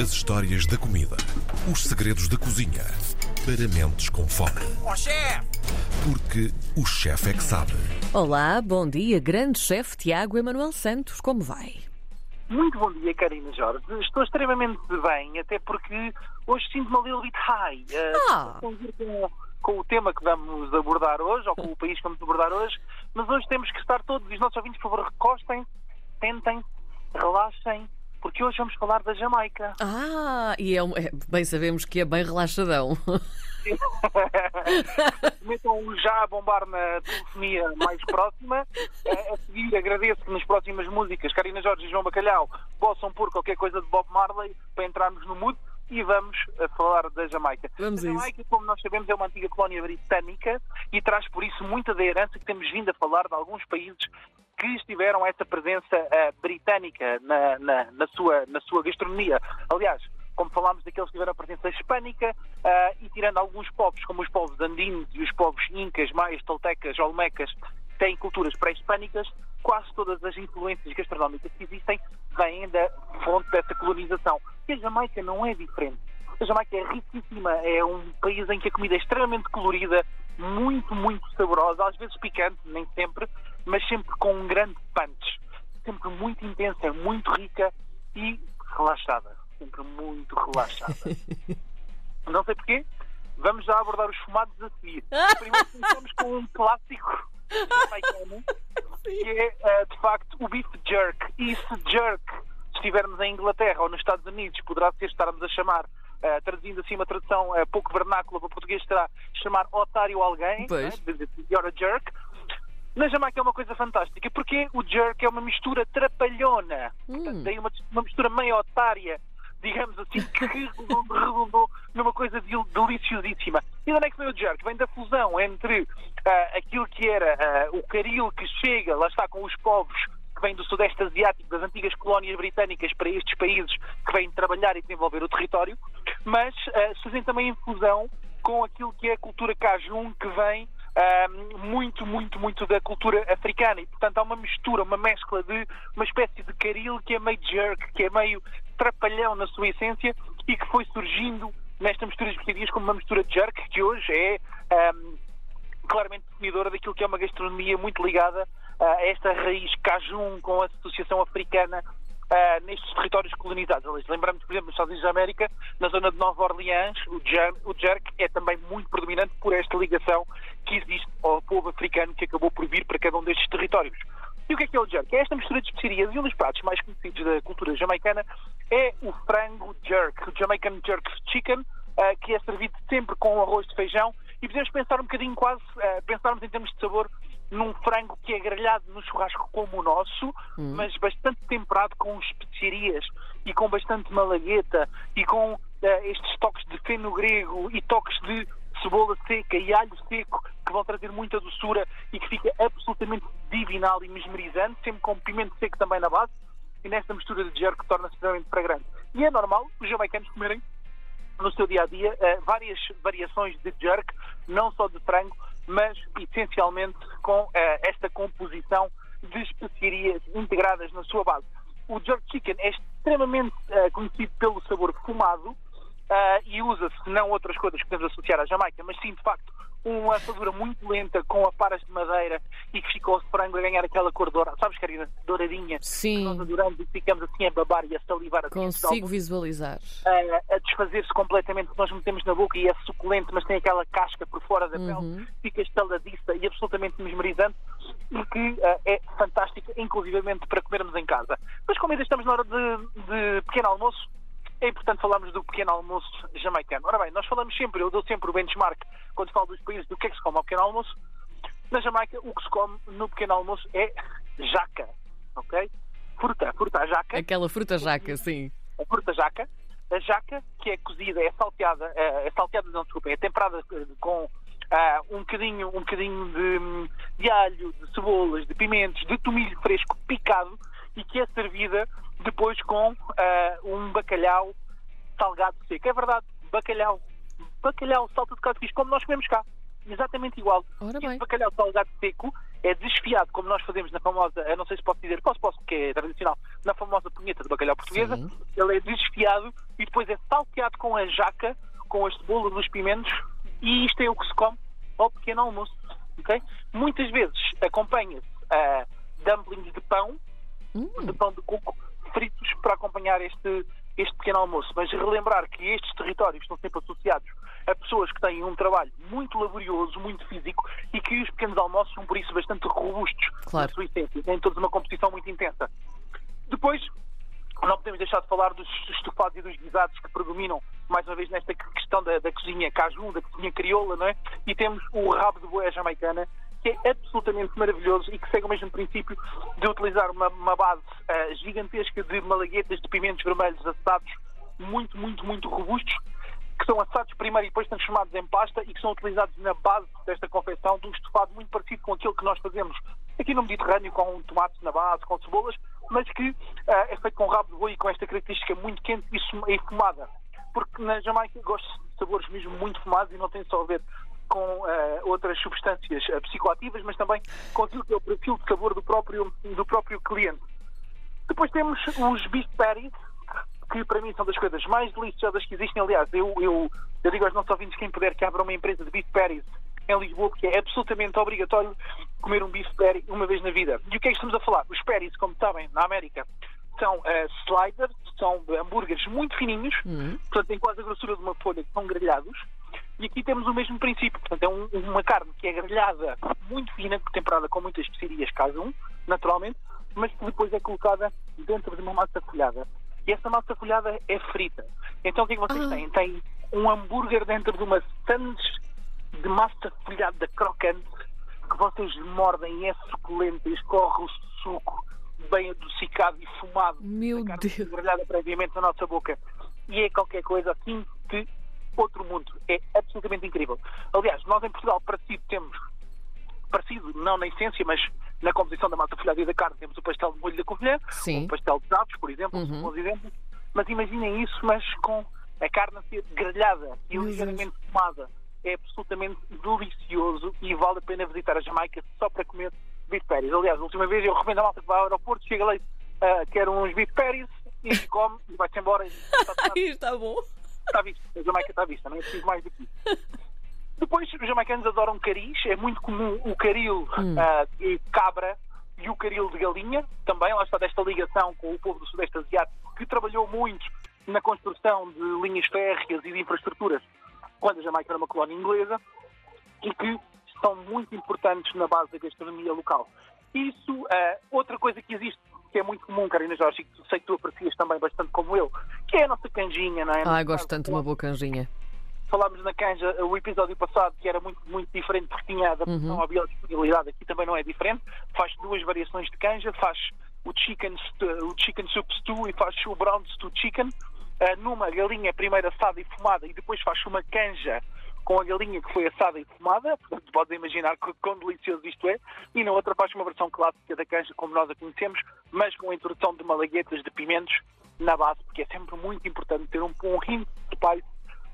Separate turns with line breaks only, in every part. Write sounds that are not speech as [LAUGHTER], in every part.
As histórias da comida. Os segredos da cozinha. Para mentes com fome.
Ó chefe!
Porque o chefe é que sabe.
Olá, bom dia, grande chefe Tiago Emanuel Santos, como vai?
Muito bom dia, Karina Jorge. Estou extremamente bem, até porque hoje sinto-me a little bit high. Eh,
Ah.
com, com o tema que vamos abordar hoje, ou com o [LAUGHS] país que vamos abordar hoje, mas hoje temos que estar todos, e os nossos ouvintes, por favor, recostem, sentem, relaxem, porque hoje vamos falar da Jamaica.
Ah, e é, é- bem sabemos que é bem relaxadão. [LAUGHS]
Metam já a bombar na telefonia mais próxima. A seguir, agradeço que nas próximas músicas, Karina Jorge e João Bacalhau possam pôr qualquer coisa de Bob Marley para entrarmos no mood e vamos a falar da Jamaica.
Vamos
a. Jamaica, como nós sabemos, é uma antiga colónia britânica e traz por isso muita da herança que temos vindo a falar de alguns países que estiveram essa presença eh, britânica na, na- na sua, na sua gastronomia. Aliás, como falámos daqueles que tiveram a presença hispânica, ah, e tirando alguns povos, como os povos andinos e os povos incas, maias, toltecas, olmecas, têm culturas pré-hispânicas, quase todas as influências gastronómicas que existem vêm da fonte dessa colonização. E a Jamaica não é diferente. A Jamaica é riquíssima, é um país em que a comida é extremamente colorida, muito, muito saborosa, às vezes picante, nem sempre, mas sempre com um grande punch. Sempre muito intensa, muito rica e relaxada. Sempre muito relaxada. [LAUGHS] Não sei porquê. Vamos já abordar os fumados a seguir. [LAUGHS] Primeiro começamos com um clássico [LAUGHS] jamaicano, que é, eh, de facto, o beef jerk. E se jerk, se estivermos em Inglaterra ou nos Estados Unidos, poderá ser estarmos a chamar, eh, traduzindo assim uma tradução eh, pouco vernácula para português, será chamar otário alguém,
Pois.
né? you're a jerk. Na Jamaica é uma coisa fantástica, porque o jerk é uma mistura trapalhona. Portanto, tem uma, uma mistura meio otária, digamos assim, que redundou, redundou numa coisa del- deliciosíssima. E de onde é que vem o jerk? Vem da fusão entre ah, aquilo que era ah, o caril que chega, lá está, com os povos que vêm do Sudeste Asiático, das antigas colónias britânicas para estes países que vêm trabalhar e desenvolver o território, mas se fazem também em fusão com aquilo que é a cultura cajun que vem ah, muito, muito, muito da cultura africana. E, portanto, há uma mistura, uma mescla de uma espécie de caril que é meio jerk, que é meio trapalhão na sua essência e que foi surgindo nesta mistura de especiarias como uma mistura de jerk que hoje é ah, claramente definidora daquilo que é uma gastronomia muito ligada ah, a esta raiz cajun com a associação africana ah, nestes territórios colonizados. Lembramos, por exemplo, nos Estados Unidos da América, na zona de Nova Orleans, o jerk, o jerk é também muito predominante por esta ligação que existe ao povo africano que acabou por vir para cada um destes territórios. E o que é que é o jerk? É esta mistura de especiarias e um dos pratos mais conhecidos da cultura jamaicana é o frango jerk, o Jamaican Jerk Chicken, ah, que é servido sempre com arroz de feijão e podemos pensar um bocadinho quase, ah, pensarmos em termos de sabor num frango que é grelhado no churrasco como o nosso, mas bastante temperado com especiarias e com bastante malagueta e com ah, estes toques de feno grego e toques de cebola seca e alho seco que vão trazer muita doçura e que fica absolutamente divinal e mesmerizante, sempre com pimento seco também na base e nesta mistura de jerk torna-se extremamente fragrante. E é normal os jamaicanos comerem no seu dia a dia eh, várias variações de jerk, não só de frango, mas essencialmente com eh, esta composição de especiarias integradas na sua base. O jerk chicken é extremamente eh, conhecido pelo sabor fumado e usa-se não outras coisas que podemos associar à Jamaica, mas sim de facto uma assadura muito lenta com aparas de madeira e que ficou o frango a ganhar aquela cor dourada, sabes, Karina? Douradinha.
Sim.
Nós adoramos e ficamos assim a babar e a salivar a
Consigo visualizar.
a, a desfazer-se completamente, que nós metemos na boca e é suculento, mas tem aquela casca por fora da pele, fica estaladiça e absolutamente mesmerizante e que ah, é fantástica, inclusivamente para comermos em casa. Mas como ainda estamos na hora de, de pequeno almoço, é importante falarmos do pequeno almoço jamaicano. Ora bem, nós falamos sempre, eu dou sempre o benchmark quando falo dos países do que é que se come ao pequeno almoço. Na Jamaica, o que se come no pequeno almoço é jaca, ok? Fruta, fruta, a jaca
Aquela fruta jaca, sim.
a fruta jaca. A jaca, que é cozida, é salteada, eh, é salteada, não, desculpem, é temperada eh, com ah, um bocadinho, um bocadinho de, de alho, de cebolas, de pimentos, de tomilho fresco picado e que é servida depois com ah, um bacalhau salgado seco. É verdade, bacalhau. Bacalhau, salta de catefish, como nós comemos cá. exatamente igual.
Ora bem.
o bacalhau salgado seco é desfiado, como nós fazemos na famosa, eu não sei se posso dizer, posso, posso, porque é tradicional, na famosa punheta de bacalhau portuguesa.
Sim.
Ele é desfiado e depois é salteado com a jaca, com as cebolas, os pimentos, e isto é o que se come ao pequeno almoço. ok? Muitas vezes acompanha-se a dumplings de pão,
Hum,
de pão de coco, fritos para acompanhar este, este pequeno almoço. Mas relembrar que estes territórios estão sempre associados a pessoas que têm um trabalho muito laborioso, muito físico e que os pequenos almoços são, por isso, bastante robustos
Claro.
na sua essência. Têm todos uma competição muito intensa. Depois, não podemos deixar de falar dos estofados e dos guisados que predominam, mais uma vez, nesta questão da, da cozinha caju, da cozinha crioula, não é? E temos o rabo de boia jamaicana, que é absolutamente maravilhoso e que segue o mesmo princípio de utilizar uma, uma base ah, gigantesca de malaguetas de pimentos vermelhos assados, muito, muito, muito robustos, que são assados primeiro e depois transformados em pasta e que são utilizados na base desta confecção de um estofado muito parecido com aquele que nós fazemos aqui no Mediterrâneo, com tomates na base, com cebolas, mas que ah, é feito com rabo de boi e com esta característica muito quente e fumada. Porque na Jamaica gosto de sabores mesmo muito fumados e não tem só a ver com ah, outras substâncias ah, psicoativas, mas também com aquilo que é o perfil de sabor do próprio, do próprio cliente. Depois temos os beef patties, que para mim são das coisas mais deliciosas que existem. Aliás, eu, eu, eu digo aos nossos ouvintes, quem puder, que abra uma empresa de beef patties em Lisboa, porque é absolutamente obrigatório comer um beef patty uma vez na vida. E o que é que estamos a falar? Os patties, como sabem, na América, são eh, sliders, são hambúrgueres muito fininhos,
hum.
portanto têm quase a grossura de uma folha, que são grelhados. E aqui temos o mesmo princípio, portanto é um- uma carne que é grelhada muito fina, temperada com muitas especiarias casum, naturalmente, mas que depois é colocada dentro de uma massa folhada. E essa massa folhada é frita. Então o que é que vocês
Ah.
têm? Têm um hambúrguer dentro de uma sandes de massa folhada crocante que vocês mordem e é suculento e escorre o suco bem adocicado e fumado
Meu Deus.
grelhada previamente na nossa boca. E é qualquer coisa assim de outro mundo. É absolutamente incrível. Aliás, nós em Portugal, parecido, temos parecido, não na essência, mas na composição da massa folhada e da carne, temos o pastel de molho da Covilhã,
Sim.
o pastel de naves, por exemplo,
Uhum.
são bons exemplos. Mas imaginem isso, mas com a carne a ser grelhada e ligeiramente fumada. É absolutamente delicioso e vale a pena visitar a Jamaica só para comer beef patties. Aliás, a última vez eu recomendo a malta que vai ao aeroporto, chega lá e ah, quer uns beef patties e come e vai-se embora e [LAUGHS] está, está
bom.
Está visto. A Jamaica está vista, não é preciso mais do que isso. Depois, os jamaicanos adoram caris. É muito comum o caril ah, de cabra e o caril de galinha. Também, lá está desta ligação com o povo do Sudeste Asiático, que trabalhou muito na construção de linhas férreas e de infraestruturas quando a Jamaica era uma colónia inglesa e que são muito importantes na base da gastronomia local. Isso, ah, outra coisa que existe, que é muito comum, Karina Jorge, que sei que tu aprecias também bastante como eu, que é a nossa canjinha, não é?
Ai, gosto tanto de uma boa canjinha.
falámos na canja o episódio passado que era muito, muito diferente porque tinha a adaptação
Uhum.
à biodisponibilidade, aqui também não é diferente. Faz duas variações de canja, faz o chicken, o chicken soup stew e faz o brown stew chicken. Ah, numa galinha primeiro assada e fumada e depois faz uma canja com a galinha que foi assada e fumada, portanto podem imaginar quão delicioso isto é, e na outra faz uma versão clássica da canja como nós a conhecemos, mas com a introdução de malaguetas de pimentos na base, porque é sempre muito importante ter um, um hint de spice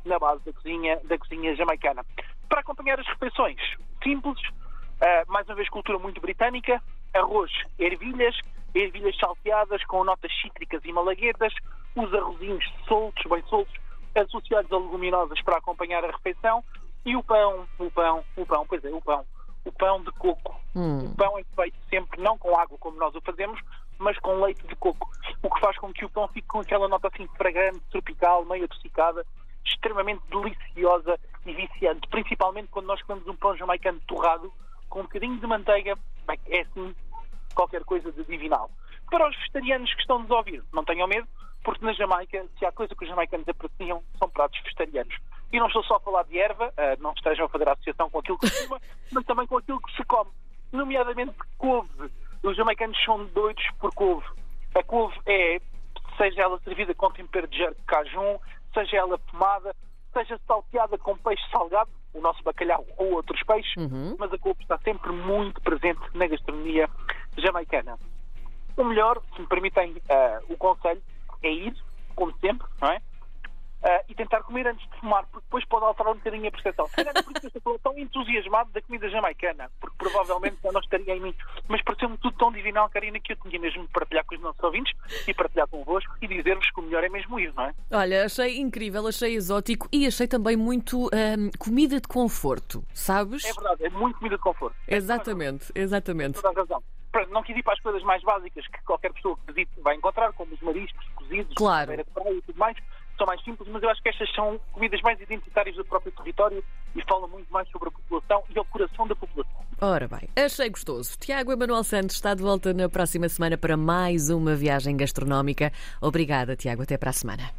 na base da cozinha, da cozinha jamaicana. Para acompanhar as refeições, simples, ah, mais uma vez cultura muito britânica, arroz, ervilhas, ervilhas salteadas com notas cítricas e malaguetas, os arrozinhos soltos, bem soltos, associados a leguminosas para acompanhar a refeição e o pão, o pão, o pão, pois é, o pão, o pão de coco.
Hum.
O pão é feito sempre não com água como nós o fazemos, mas com leite de coco, o que faz com que o pão fique com aquela nota assim fragrante, tropical, meio adocicada, extremamente deliciosa e viciante, principalmente quando nós comemos um pão jamaicano torrado com um bocadinho de manteiga, bem, é assim qualquer coisa de divinal. Para os vegetarianos que estão-nos a ouvir, não tenham medo, porque na Jamaica, se há coisa que os jamaicanos apreciam, são pratos vegetarianos. E não estou só a falar de erva, ah, não estejam a fazer associação com aquilo que se fuma, [LAUGHS] mas também com aquilo que se come, nomeadamente couve. Os jamaicanos são doidos por couve. A couve é, seja ela servida com tempero de jerque cajun, seja ela fumada, seja salteada com peixe salgado, o nosso bacalhau ou outros peixes,
Uhum.
mas a couve está sempre muito presente na gastronomia jamaicana. O melhor, se me permitem ah, o conselho, é ir, como sempre, não é? Uh, e tentar comer antes de fumar, porque depois pode alterar um bocadinho a percepção. Se calhar é por isso que eu estou tão entusiasmado da comida jamaicana, porque provavelmente já não estaria em mim. Mas pareceu-me tudo tão divinal, Karina, que eu tinha mesmo de partilhar com os nossos ouvintes e partilhar convosco e dizer-vos que o melhor é mesmo ir, não é?
Olha, achei incrível, achei exótico e achei também muito hum, comida de conforto, sabes?
É verdade, é muito comida de conforto.
Exatamente, exatamente.
Toda a razão. Pronto, não quis ir para as coisas mais básicas que qualquer pessoa que visite vai encontrar, como os mariscos cozidos,
Claro.
beira de praia e tudo mais. São mais simples, mas eu acho que estas são comidas mais identitárias do próprio território e falam muito mais sobre a população e ao coração da população.
Ora bem, achei gostoso. Tiago Emanuel Santos está de volta na próxima semana para mais uma viagem gastronómica. Obrigada, Tiago. Até para a semana.